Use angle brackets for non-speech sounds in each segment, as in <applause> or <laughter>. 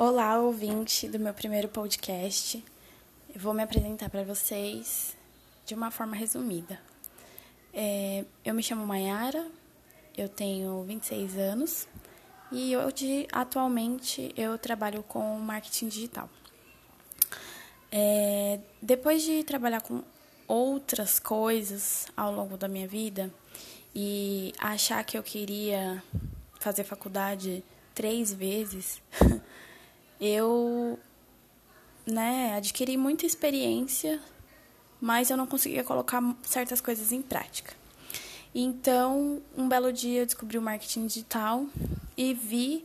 Olá, ouvinte do meu primeiro podcast. Eu vou me apresentar para vocês de uma forma resumida. É, eu me chamo Mayara, eu tenho 26 anos e hoje, atualmente, eu trabalho com marketing digital. É, depois de trabalhar com outras coisas ao longo da minha vida e achar que eu queria fazer faculdade três vezes, <laughs> eu né, adquiri muita experiência, mas eu não conseguia colocar certas coisas em prática. Então, um belo dia eu descobri o marketing digital e vi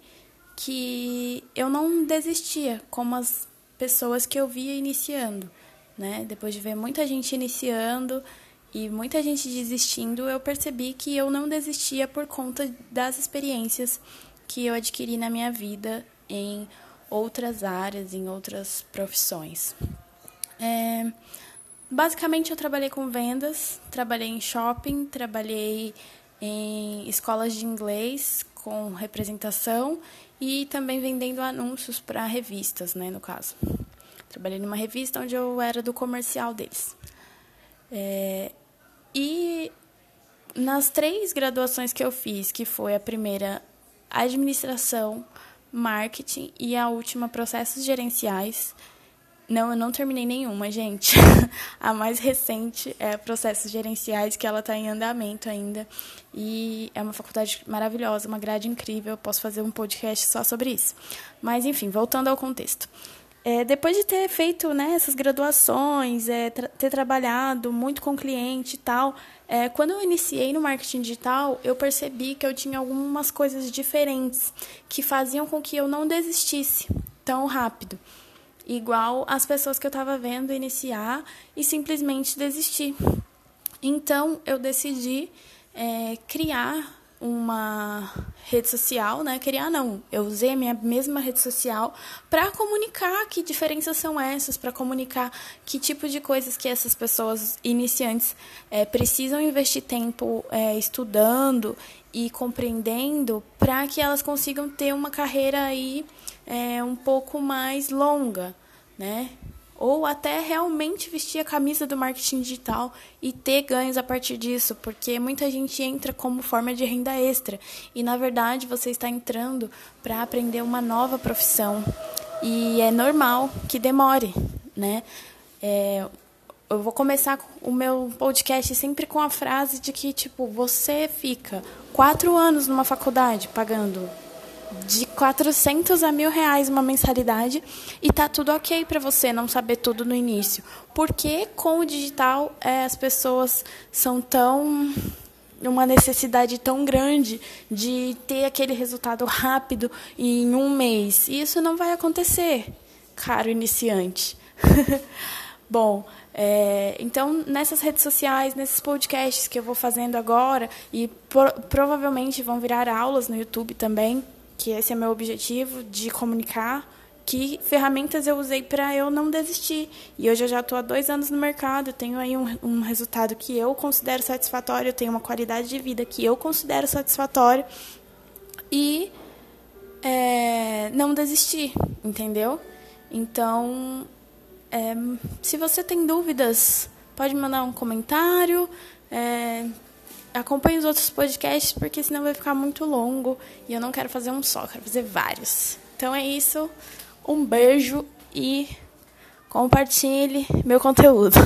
que eu não desistia como as pessoas que eu via iniciando, né? Depois de ver muita gente iniciando e muita gente desistindo, eu percebi que eu não desistia por conta das experiências que eu adquiri na minha vida em outras áreas, em outras profissões. É, basicamente, eu trabalhei com vendas, trabalhei em shopping, trabalhei em escolas de inglês com representação e também vendendo anúncios para revistas, né, no caso. Trabalhei numa revista onde eu era do comercial deles. É, e nas três graduações que eu fiz, que foi a primeira administração, marketing e a última processos gerenciais. Não, eu não terminei nenhuma, gente. <laughs> a mais recente é processos gerenciais, que ela está em andamento ainda. E é uma faculdade maravilhosa, uma grade incrível. Posso fazer um podcast só sobre isso. Mas, enfim, voltando ao contexto. É, depois de ter feito né, essas graduações, é, tra ter trabalhado muito com cliente e tal, é, quando eu iniciei no marketing digital, eu percebi que eu tinha algumas coisas diferentes que faziam com que eu não desistisse tão rápido. Igual as pessoas que eu estava vendo iniciar e simplesmente desistir. Então, eu decidi é, criar uma rede social, né? Criar não, eu usei a minha mesma rede social para comunicar que diferenças são essas, para comunicar que tipo de coisas que essas pessoas iniciantes é, precisam investir tempo é, estudando e compreendendo para que elas consigam ter uma carreira aí é, um pouco mais longa, né? Ou até realmente vestir a camisa do marketing digital e ter ganhos a partir disso, porque muita gente entra como forma de renda extra e na verdade você está entrando para aprender uma nova profissão e é normal que demore, né? É, eu vou começar o meu podcast sempre com a frase de que tipo você fica quatro anos numa faculdade pagando de 400 a mil reais uma mensalidade e tá tudo ok para você não saber tudo no início. Porque com o digital é, as pessoas são tão uma necessidade tão grande de ter aquele resultado rápido em um mês. E isso não vai acontecer, caro iniciante. <laughs> Bom, é, então nessas redes sociais, nesses podcasts que eu vou fazendo agora, e pro, provavelmente vão virar aulas no YouTube também, que esse é meu objetivo de comunicar que ferramentas eu usei para eu não desistir. E hoje eu já estou há dois anos no mercado, tenho aí um, um, resultado que eu considero satisfatório, tenho uma qualidade de vida que eu considero satisfatório e é, não desistir, entendeu? Então, é, se você tem dúvidas, pode mandar um comentário. É, acompanhe os outros podcasts, porque senão vai ficar muito longo e eu não quero fazer um só, quero fazer vários. Então é isso. Um beijo e compartilhe meu conteúdo.